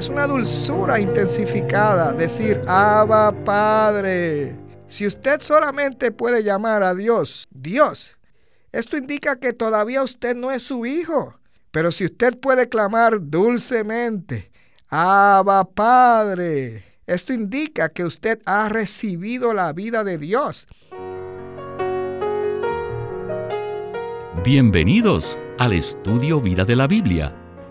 Es una dulzura intensificada decir, Abba Padre. Si usted solamente puede llamar a Dios, Dios, esto indica que todavía usted no es su hijo. Pero si usted puede clamar dulcemente, Abba Padre, esto indica que usted ha recibido la vida de Dios. Bienvenidos al estudio Vida de la Biblia,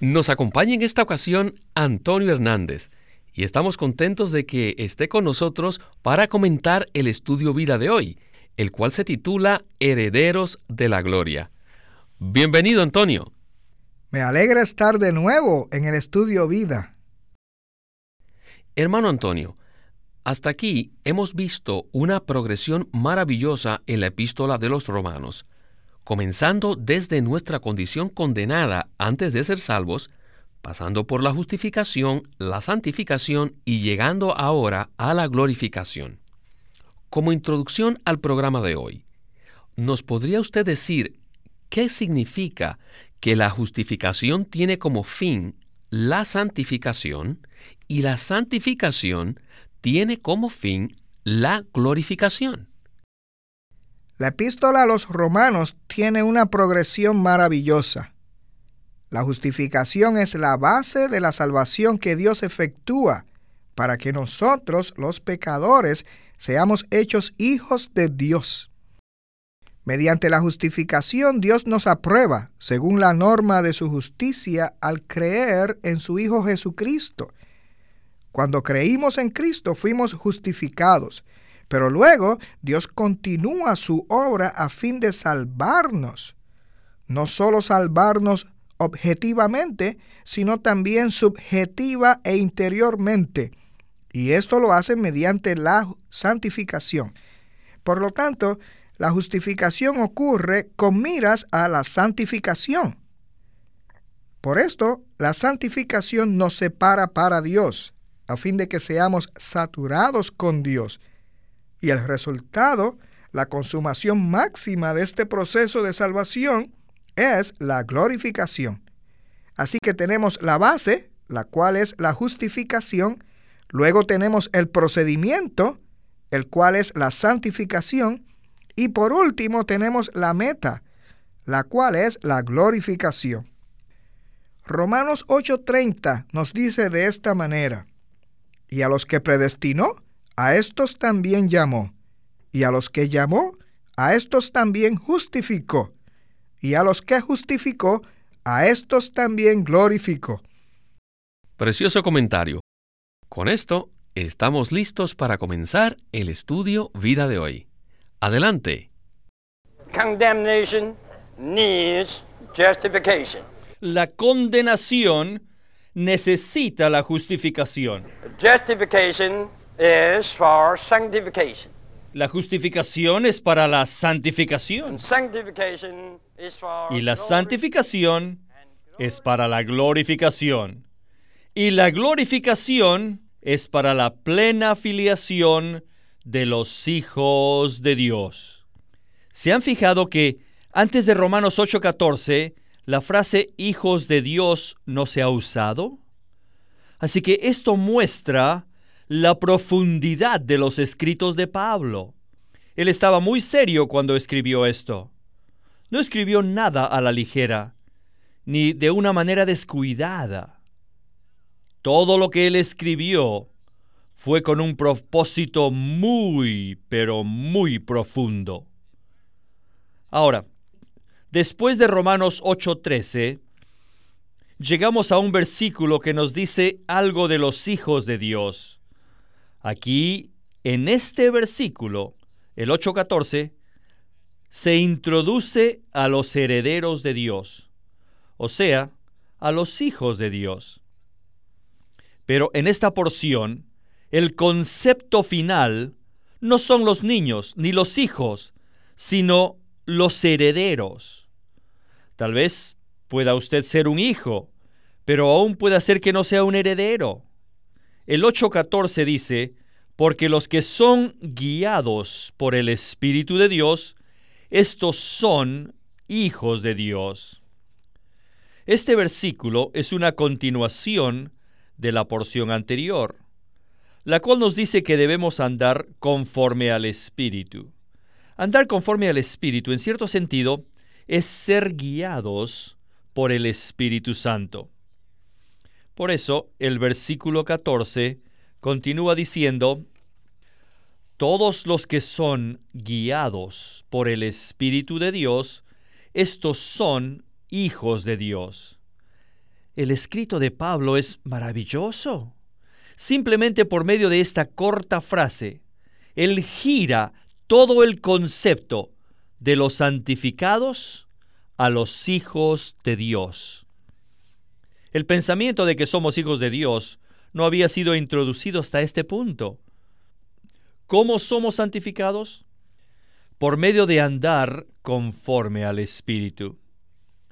Nos acompaña en esta ocasión Antonio Hernández y estamos contentos de que esté con nosotros para comentar el Estudio Vida de hoy, el cual se titula Herederos de la Gloria. Bienvenido, Antonio. Me alegra estar de nuevo en el estudio Vida. Hermano Antonio, hasta aquí hemos visto una progresión maravillosa en la epístola de los romanos, comenzando desde nuestra condición condenada antes de ser salvos, pasando por la justificación, la santificación y llegando ahora a la glorificación. Como introducción al programa de hoy, ¿nos podría usted decir ¿Qué significa que la justificación tiene como fin la santificación y la santificación tiene como fin la glorificación? La epístola a los romanos tiene una progresión maravillosa. La justificación es la base de la salvación que Dios efectúa para que nosotros, los pecadores, seamos hechos hijos de Dios. Mediante la justificación Dios nos aprueba, según la norma de su justicia, al creer en su Hijo Jesucristo. Cuando creímos en Cristo fuimos justificados, pero luego Dios continúa su obra a fin de salvarnos. No solo salvarnos objetivamente, sino también subjetiva e interiormente. Y esto lo hace mediante la santificación. Por lo tanto, la justificación ocurre con miras a la santificación. Por esto, la santificación nos separa para Dios, a fin de que seamos saturados con Dios. Y el resultado, la consumación máxima de este proceso de salvación, es la glorificación. Así que tenemos la base, la cual es la justificación, luego tenemos el procedimiento, el cual es la santificación, y por último tenemos la meta, la cual es la glorificación. Romanos 8:30 nos dice de esta manera, y a los que predestinó, a estos también llamó, y a los que llamó, a estos también justificó, y a los que justificó, a estos también glorificó. Precioso comentario. Con esto estamos listos para comenzar el estudio vida de hoy. Adelante. La condenación necesita la justificación. La justificación es para la santificación. Y la santificación es para la glorificación. Y la glorificación es para la plena filiación de los hijos de Dios. ¿Se han fijado que antes de Romanos 8:14 la frase hijos de Dios no se ha usado? Así que esto muestra la profundidad de los escritos de Pablo. Él estaba muy serio cuando escribió esto. No escribió nada a la ligera, ni de una manera descuidada. Todo lo que él escribió fue con un propósito muy, pero muy profundo. Ahora, después de Romanos 8:13, llegamos a un versículo que nos dice algo de los hijos de Dios. Aquí, en este versículo, el 8:14, se introduce a los herederos de Dios, o sea, a los hijos de Dios. Pero en esta porción, el concepto final no son los niños ni los hijos, sino los herederos. Tal vez pueda usted ser un hijo, pero aún puede ser que no sea un heredero. El 8.14 dice, porque los que son guiados por el Espíritu de Dios, estos son hijos de Dios. Este versículo es una continuación de la porción anterior, la cual nos dice que debemos andar conforme al Espíritu. Andar conforme al Espíritu, en cierto sentido, es ser guiados por el Espíritu Santo. Por eso, el versículo 14 continúa diciendo, Todos los que son guiados por el Espíritu de Dios, estos son hijos de Dios. El escrito de Pablo es maravilloso. Simplemente por medio de esta corta frase, él gira todo el concepto de los santificados a los hijos de Dios. El pensamiento de que somos hijos de Dios no había sido introducido hasta este punto. ¿Cómo somos santificados? Por medio de andar conforme al Espíritu.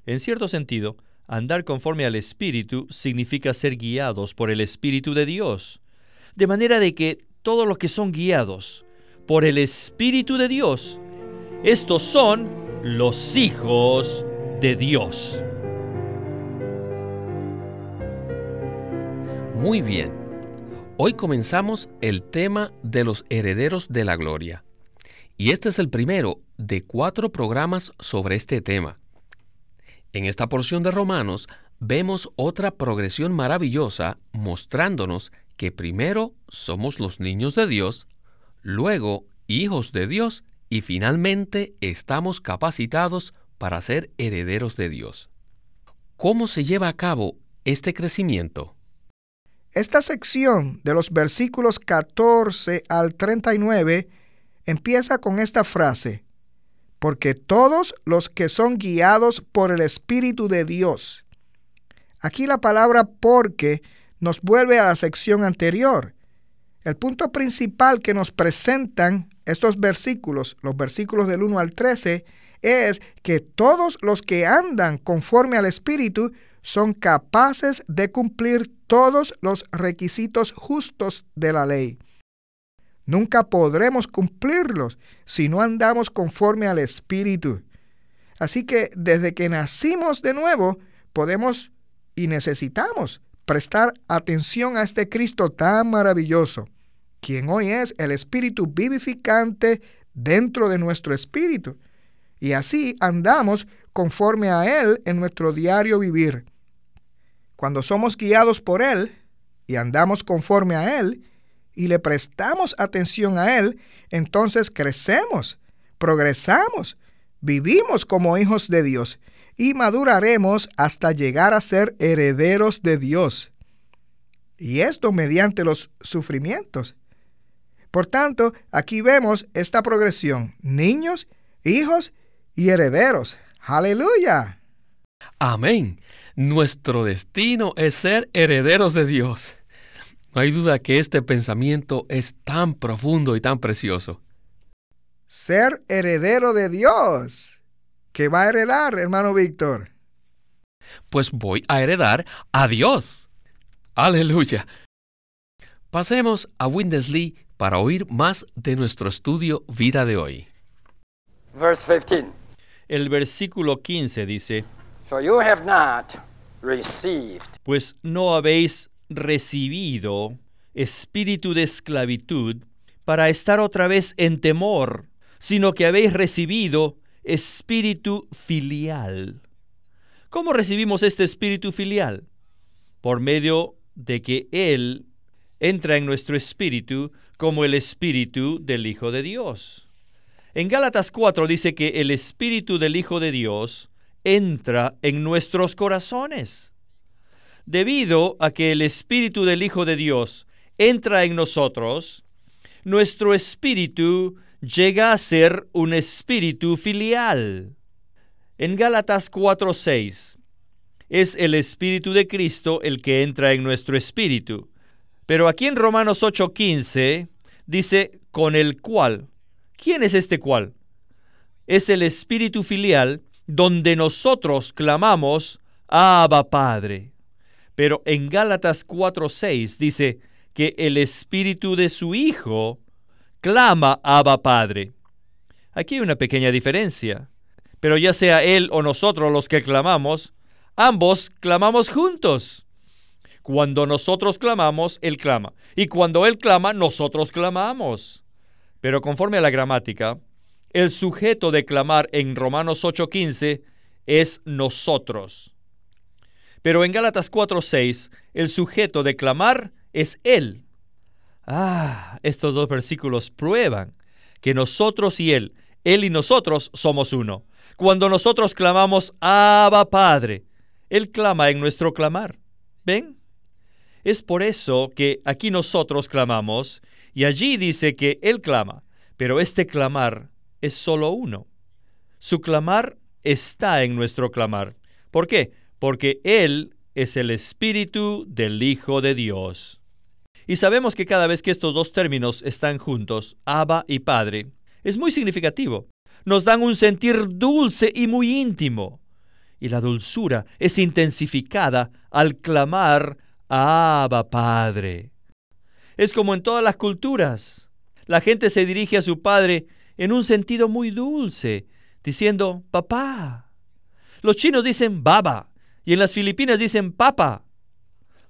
En cierto sentido, andar conforme al Espíritu significa ser guiados por el Espíritu de Dios. De manera de que todos los que son guiados por el Espíritu de Dios, estos son los hijos de Dios. Muy bien. Hoy comenzamos el tema de los herederos de la gloria. Y este es el primero de cuatro programas sobre este tema. En esta porción de Romanos vemos otra progresión maravillosa mostrándonos que primero somos los niños de Dios, luego hijos de Dios y finalmente estamos capacitados para ser herederos de Dios. ¿Cómo se lleva a cabo este crecimiento? Esta sección de los versículos 14 al 39 empieza con esta frase, porque todos los que son guiados por el Espíritu de Dios. Aquí la palabra porque nos vuelve a la sección anterior. El punto principal que nos presentan estos versículos, los versículos del 1 al 13, es que todos los que andan conforme al Espíritu son capaces de cumplir todos los requisitos justos de la ley. Nunca podremos cumplirlos si no andamos conforme al Espíritu. Así que desde que nacimos de nuevo, podemos y necesitamos prestar atención a este Cristo tan maravilloso, quien hoy es el Espíritu vivificante dentro de nuestro espíritu. Y así andamos conforme a Él en nuestro diario vivir. Cuando somos guiados por Él y andamos conforme a Él, y le prestamos atención a Él, entonces crecemos, progresamos, vivimos como hijos de Dios y maduraremos hasta llegar a ser herederos de Dios. Y esto mediante los sufrimientos. Por tanto, aquí vemos esta progresión, niños, hijos y herederos. Aleluya. Amén. Nuestro destino es ser herederos de Dios. No hay duda que este pensamiento es tan profundo y tan precioso. Ser heredero de Dios. ¿Qué va a heredar, hermano Víctor? Pues voy a heredar a Dios. Aleluya. Pasemos a Windesley para oír más de nuestro estudio Vida de hoy. El versículo 15 dice, Pues no habéis recibido espíritu de esclavitud para estar otra vez en temor, sino que habéis recibido espíritu filial. ¿Cómo recibimos este espíritu filial? Por medio de que Él entra en nuestro espíritu como el espíritu del Hijo de Dios. En Gálatas 4 dice que el espíritu del Hijo de Dios entra en nuestros corazones debido a que el Espíritu del Hijo de Dios entra en nosotros, nuestro espíritu llega a ser un espíritu filial. En Gálatas 4:6 es el Espíritu de Cristo el que entra en nuestro espíritu. Pero aquí en Romanos 8:15 dice con el cual. ¿Quién es este cual? Es el espíritu filial donde nosotros clamamos, Abba Padre. Pero en Gálatas 4:6 dice que el espíritu de su Hijo clama, Abba Padre. Aquí hay una pequeña diferencia. Pero ya sea Él o nosotros los que clamamos, ambos clamamos juntos. Cuando nosotros clamamos, Él clama. Y cuando Él clama, nosotros clamamos. Pero conforme a la gramática, el sujeto de clamar en Romanos 8:15 es nosotros. Pero en Gálatas 4:6, el sujeto de clamar es Él. Ah, estos dos versículos prueban que nosotros y Él, Él y nosotros somos uno. Cuando nosotros clamamos, Abba Padre, Él clama en nuestro clamar. ¿Ven? Es por eso que aquí nosotros clamamos y allí dice que Él clama, pero este clamar es solo uno. Su clamar está en nuestro clamar. ¿Por qué? Porque Él es el Espíritu del Hijo de Dios. Y sabemos que cada vez que estos dos términos están juntos, Abba y Padre, es muy significativo. Nos dan un sentir dulce y muy íntimo. Y la dulzura es intensificada al clamar Abba Padre. Es como en todas las culturas. La gente se dirige a su Padre en un sentido muy dulce, diciendo papá. Los chinos dicen baba y en las Filipinas dicen papa.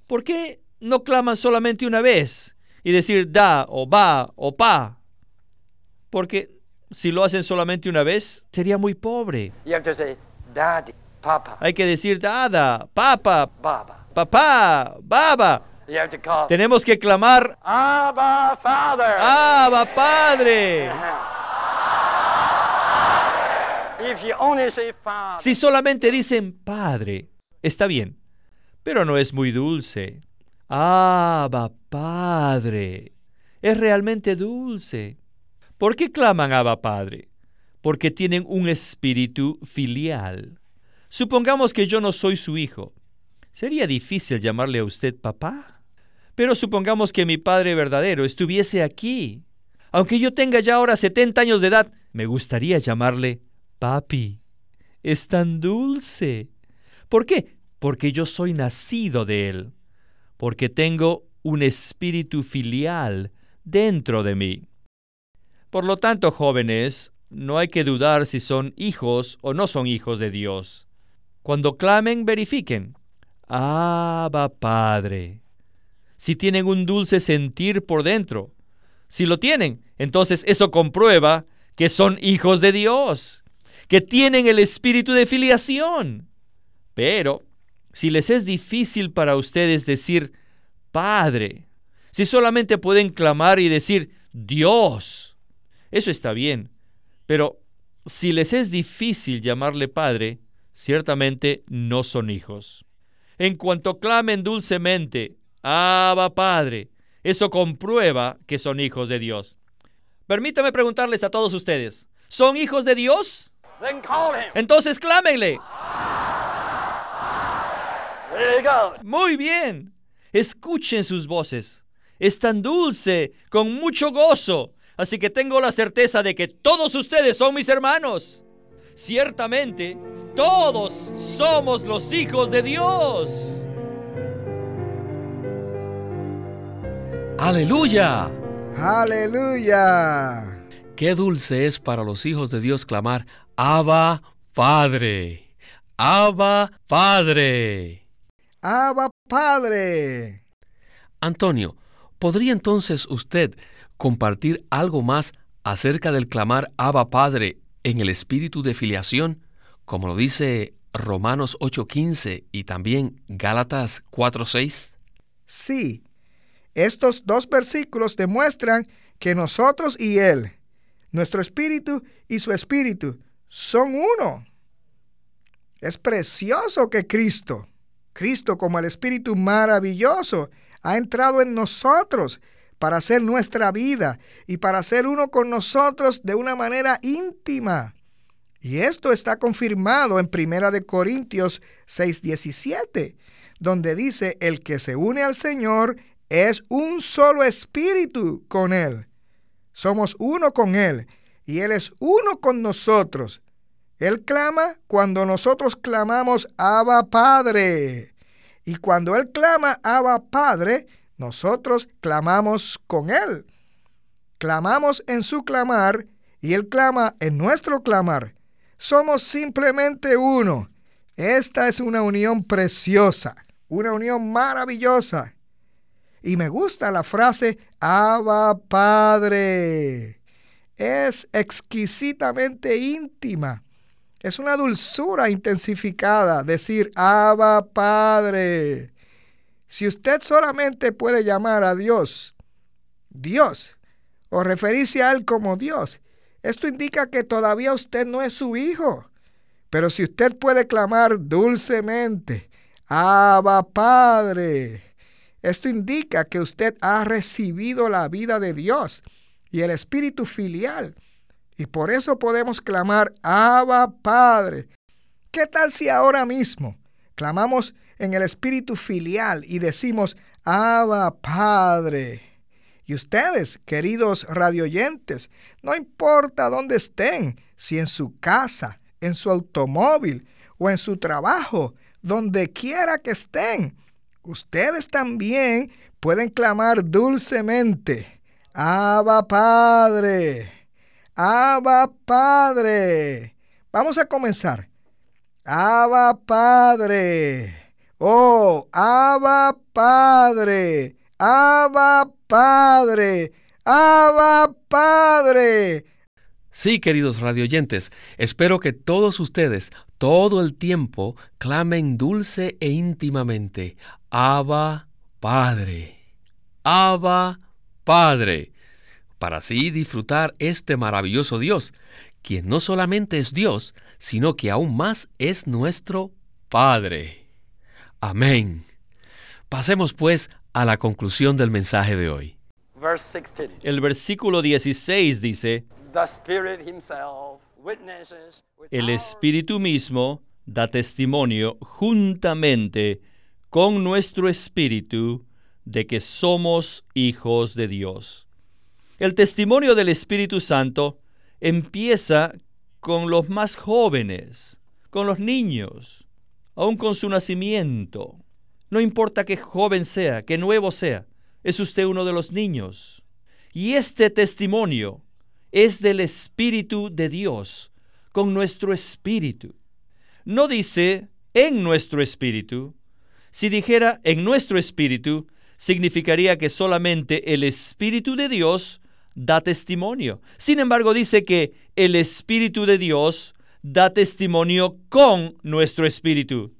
¿Por qué no claman solamente una vez y decir da o va o pa. Porque si lo hacen solamente una vez, sería muy pobre. Hay que decir dada, papa, baba. papá, baba. Tenemos que clamar Abba Father. Abba Padre. Si solamente dicen Padre, está bien, pero no es muy dulce. Abba Padre. Es realmente dulce. ¿Por qué claman Abba Padre? Porque tienen un espíritu filial. Supongamos que yo no soy su hijo. Sería difícil llamarle a usted papá. Pero supongamos que mi padre verdadero estuviese aquí. Aunque yo tenga ya ahora 70 años de edad, me gustaría llamarle papi. Es tan dulce. ¿Por qué? Porque yo soy nacido de él porque tengo un espíritu filial dentro de mí. Por lo tanto, jóvenes, no hay que dudar si son hijos o no son hijos de Dios. Cuando clamen, verifiquen. Abba Padre. Si tienen un dulce sentir por dentro. Si lo tienen, entonces eso comprueba que son hijos de Dios, que tienen el espíritu de filiación. Pero si les es difícil para ustedes decir Padre, si solamente pueden clamar y decir Dios, eso está bien. Pero si les es difícil llamarle Padre, ciertamente no son hijos. En cuanto clamen dulcemente, Abba Padre, eso comprueba que son hijos de Dios. Permítame preguntarles a todos ustedes, ¿son hijos de Dios? Entonces clámenle. Muy bien. Escuchen sus voces. Es tan dulce, con mucho gozo. Así que tengo la certeza de que todos ustedes son mis hermanos. Ciertamente, todos somos los hijos de Dios. Aleluya. Aleluya. Qué dulce es para los hijos de Dios clamar, Abba Padre. Abba Padre. Abba Padre. Antonio, ¿podría entonces usted compartir algo más acerca del clamar Abba Padre en el espíritu de filiación, como lo dice Romanos 8:15 y también Gálatas 4:6? Sí, estos dos versículos demuestran que nosotros y Él, nuestro espíritu y su espíritu, son uno. Es precioso que Cristo, Cristo como el Espíritu maravilloso ha entrado en nosotros para hacer nuestra vida y para ser uno con nosotros de una manera íntima. Y esto está confirmado en Primera de Corintios 6:17, donde dice, "El que se une al Señor es un solo espíritu con Él. Somos uno con Él y Él es uno con nosotros. Él clama cuando nosotros clamamos Abba Padre. Y cuando Él clama Abba Padre, nosotros clamamos con Él. Clamamos en su clamar y Él clama en nuestro clamar. Somos simplemente uno. Esta es una unión preciosa, una unión maravillosa. Y me gusta la frase Abba Padre. Es exquisitamente íntima. Es una dulzura intensificada decir Abba Padre. Si usted solamente puede llamar a Dios Dios o referirse a Él como Dios, esto indica que todavía usted no es su hijo. Pero si usted puede clamar dulcemente, Abba Padre, esto indica que usted ha recibido la vida de Dios y el espíritu filial. Y por eso podemos clamar, Abba Padre. ¿Qué tal si ahora mismo clamamos en el espíritu filial y decimos, Abba Padre? Y ustedes, queridos radioyentes, no importa dónde estén, si en su casa, en su automóvil o en su trabajo, donde quiera que estén, ustedes también pueden clamar dulcemente, Abba Padre, Abba Padre. Vamos a comenzar. Abba Padre. Oh, Abba Padre. Abba Padre. Abba Padre. Sí, queridos radioyentes, espero que todos ustedes todo el tiempo clamen dulce e íntimamente, Abba Padre, Abba Padre, para así disfrutar este maravilloso Dios, quien no solamente es Dios, sino que aún más es nuestro Padre. Amén. Pasemos pues a la conclusión del mensaje de hoy. El versículo 16 dice, el Espíritu mismo da testimonio juntamente con nuestro Espíritu de que somos hijos de Dios. El testimonio del Espíritu Santo empieza con los más jóvenes, con los niños, aun con su nacimiento. No importa qué joven sea, qué nuevo sea, es usted uno de los niños. Y este testimonio es del Espíritu de Dios, con nuestro espíritu. No dice en nuestro espíritu. Si dijera en nuestro espíritu, significaría que solamente el Espíritu de Dios da testimonio. Sin embargo, dice que el Espíritu de Dios da testimonio con nuestro espíritu.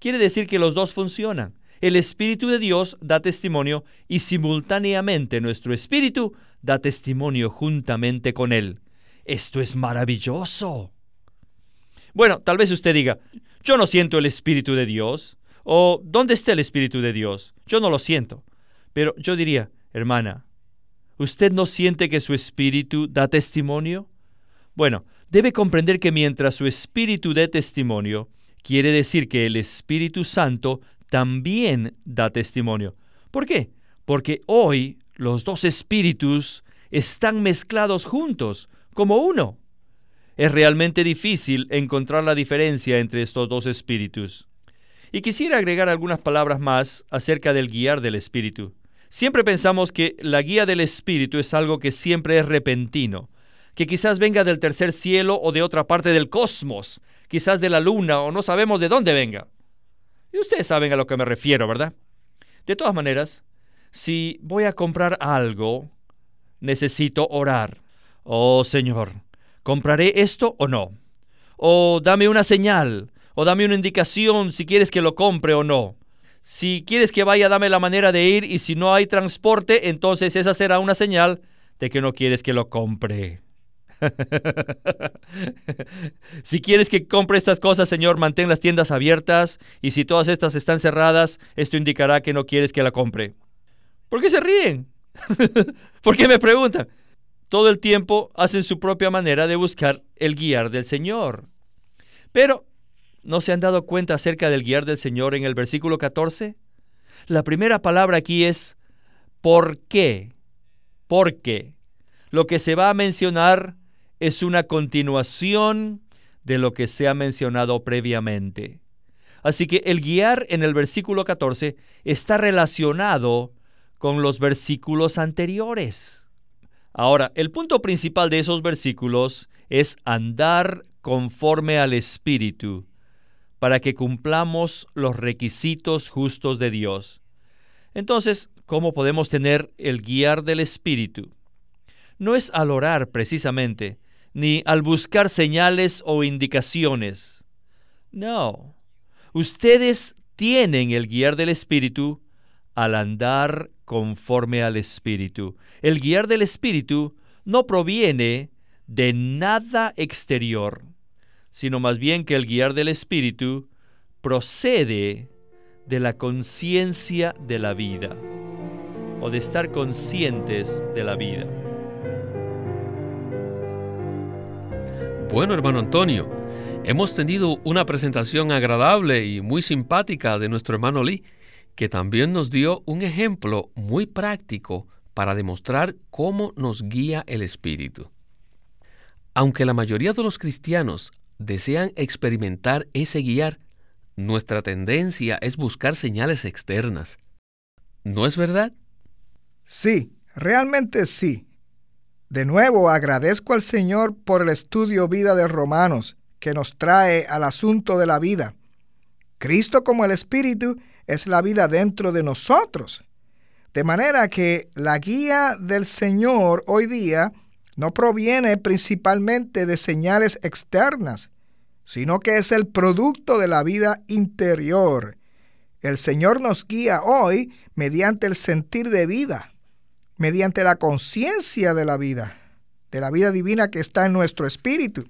Quiere decir que los dos funcionan. El Espíritu de Dios da testimonio y simultáneamente nuestro Espíritu da testimonio juntamente con Él. Esto es maravilloso. Bueno, tal vez usted diga, yo no siento el Espíritu de Dios. O, ¿dónde está el Espíritu de Dios? Yo no lo siento. Pero yo diría, hermana, ¿usted no siente que su Espíritu da testimonio? Bueno, debe comprender que mientras su Espíritu dé testimonio, quiere decir que el Espíritu Santo también da testimonio. ¿Por qué? Porque hoy los dos espíritus están mezclados juntos, como uno. Es realmente difícil encontrar la diferencia entre estos dos espíritus. Y quisiera agregar algunas palabras más acerca del guiar del espíritu. Siempre pensamos que la guía del espíritu es algo que siempre es repentino, que quizás venga del tercer cielo o de otra parte del cosmos, quizás de la luna o no sabemos de dónde venga. Y ustedes saben a lo que me refiero, ¿verdad? De todas maneras, si voy a comprar algo, necesito orar. Oh Señor, ¿compraré esto o no? O dame una señal, o dame una indicación si quieres que lo compre o no. Si quieres que vaya, dame la manera de ir y si no hay transporte, entonces esa será una señal de que no quieres que lo compre. si quieres que compre estas cosas, Señor, mantén las tiendas abiertas y si todas estas están cerradas, esto indicará que no quieres que la compre. ¿Por qué se ríen? ¿Por qué me preguntan? Todo el tiempo hacen su propia manera de buscar el guiar del Señor. Pero, ¿no se han dado cuenta acerca del guiar del Señor en el versículo 14? La primera palabra aquí es ¿Por qué? Porque lo que se va a mencionar es una continuación de lo que se ha mencionado previamente. Así que el guiar en el versículo 14 está relacionado con los versículos anteriores. Ahora, el punto principal de esos versículos es andar conforme al Espíritu, para que cumplamos los requisitos justos de Dios. Entonces, ¿cómo podemos tener el guiar del Espíritu? No es al orar precisamente, ni al buscar señales o indicaciones. No, ustedes tienen el guiar del Espíritu al andar conforme al Espíritu. El guiar del Espíritu no proviene de nada exterior, sino más bien que el guiar del Espíritu procede de la conciencia de la vida o de estar conscientes de la vida. Bueno, hermano Antonio, hemos tenido una presentación agradable y muy simpática de nuestro hermano Lee, que también nos dio un ejemplo muy práctico para demostrar cómo nos guía el Espíritu. Aunque la mayoría de los cristianos desean experimentar ese guiar, nuestra tendencia es buscar señales externas. ¿No es verdad? Sí, realmente sí. De nuevo agradezco al Señor por el estudio vida de Romanos que nos trae al asunto de la vida. Cristo como el Espíritu es la vida dentro de nosotros. De manera que la guía del Señor hoy día no proviene principalmente de señales externas, sino que es el producto de la vida interior. El Señor nos guía hoy mediante el sentir de vida, mediante la conciencia de la vida, de la vida divina que está en nuestro espíritu.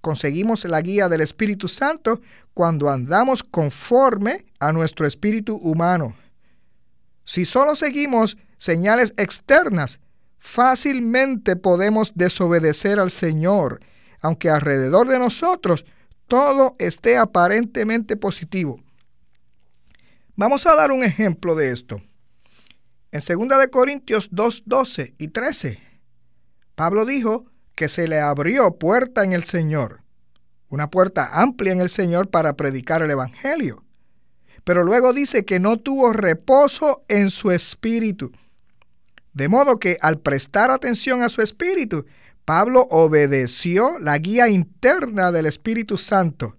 Conseguimos la guía del Espíritu Santo cuando andamos conforme a nuestro espíritu humano. Si solo seguimos señales externas, fácilmente podemos desobedecer al Señor, aunque alrededor de nosotros todo esté aparentemente positivo. Vamos a dar un ejemplo de esto. En 2 de Corintios 2, 12 y 13, Pablo dijo que se le abrió puerta en el Señor, una puerta amplia en el Señor para predicar el Evangelio. Pero luego dice que no tuvo reposo en su espíritu de modo que al prestar atención a su espíritu, Pablo obedeció la guía interna del Espíritu Santo.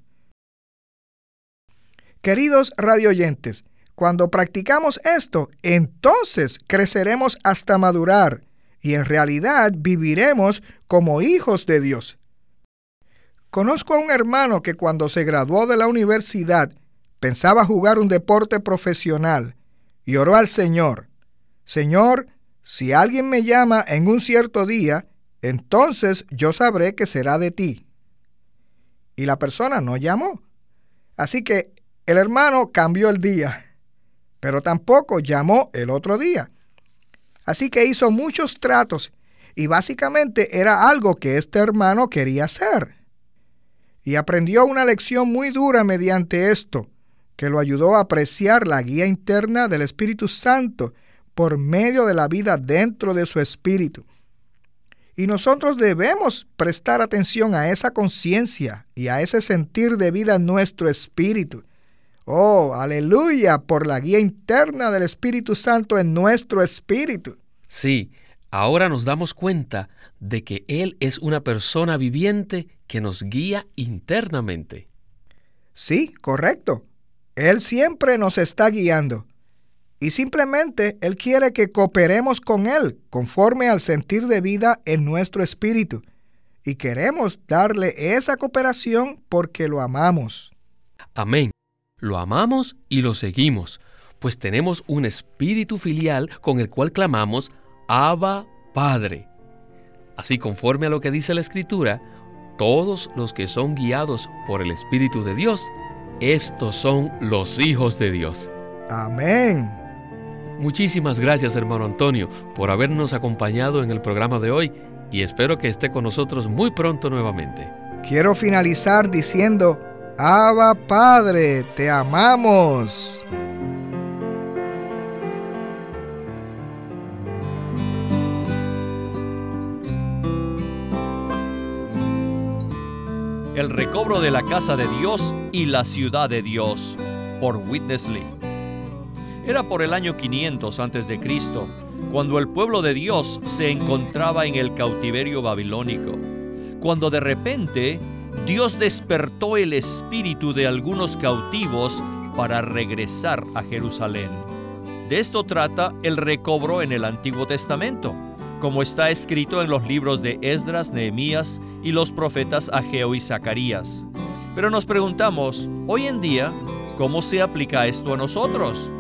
Queridos radioyentes, cuando practicamos esto, entonces creceremos hasta madurar y en realidad viviremos como hijos de Dios. Conozco a un hermano que cuando se graduó de la universidad pensaba jugar un deporte profesional y oró al Señor, Señor, si alguien me llama en un cierto día, entonces yo sabré que será de ti. Y la persona no llamó. Así que el hermano cambió el día, pero tampoco llamó el otro día. Así que hizo muchos tratos y básicamente era algo que este hermano quería hacer. Y aprendió una lección muy dura mediante esto, que lo ayudó a apreciar la guía interna del Espíritu Santo por medio de la vida dentro de su espíritu. Y nosotros debemos prestar atención a esa conciencia y a ese sentir de vida en nuestro espíritu. Oh, aleluya, por la guía interna del Espíritu Santo en nuestro espíritu. Sí, ahora nos damos cuenta de que Él es una persona viviente que nos guía internamente. Sí, correcto. Él siempre nos está guiando. Y simplemente Él quiere que cooperemos con Él conforme al sentir de vida en nuestro espíritu. Y queremos darle esa cooperación porque lo amamos. Amén. Lo amamos y lo seguimos, pues tenemos un espíritu filial con el cual clamamos, Abba Padre. Así conforme a lo que dice la Escritura, todos los que son guiados por el Espíritu de Dios, estos son los hijos de Dios. Amén. Muchísimas gracias, hermano Antonio, por habernos acompañado en el programa de hoy y espero que esté con nosotros muy pronto nuevamente. Quiero finalizar diciendo, Abba Padre, te amamos. El recobro de la casa de Dios y la ciudad de Dios por Witness Lee. Era por el año 500 a.C., cuando el pueblo de Dios se encontraba en el cautiverio babilónico, cuando de repente Dios despertó el espíritu de algunos cautivos para regresar a Jerusalén. De esto trata el recobro en el Antiguo Testamento como está escrito en los libros de Esdras, Nehemías y los profetas Ageo y Zacarías. Pero nos preguntamos, hoy en día, ¿cómo se aplica esto a nosotros?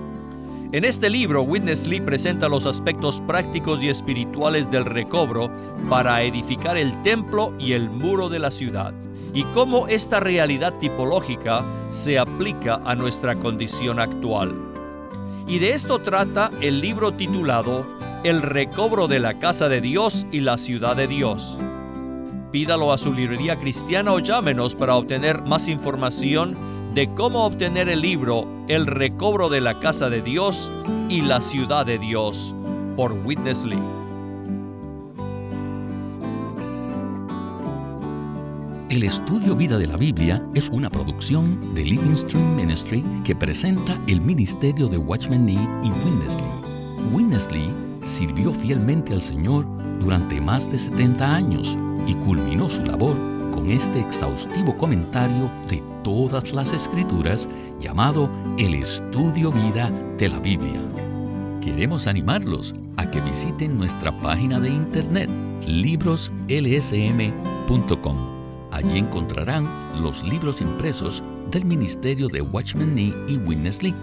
En este libro, Witness Lee presenta los aspectos prácticos y espirituales del recobro para edificar el templo y el muro de la ciudad, y cómo esta realidad tipológica se aplica a nuestra condición actual. Y de esto trata el libro titulado el recobro de la casa de Dios y la ciudad de Dios. Pídalo a su librería cristiana o llámenos para obtener más información de cómo obtener el libro El recobro de la casa de Dios y la ciudad de Dios por Witness Lee. El estudio Vida de la Biblia es una producción de Living Stream Ministry que presenta el ministerio de Watchman Nee y Witness Lee. Witness Lee sirvió fielmente al Señor durante más de 70 años y culminó su labor con este exhaustivo comentario de todas las escrituras llamado El Estudio Vida de la Biblia. Queremos animarlos a que visiten nuestra página de internet libroslsm.com. Allí encontrarán los libros impresos del ministerio de Watchman Nee y Witness Lee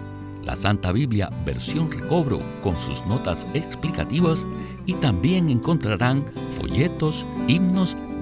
la Santa Biblia versión recobro con sus notas explicativas y también encontrarán folletos, himnos,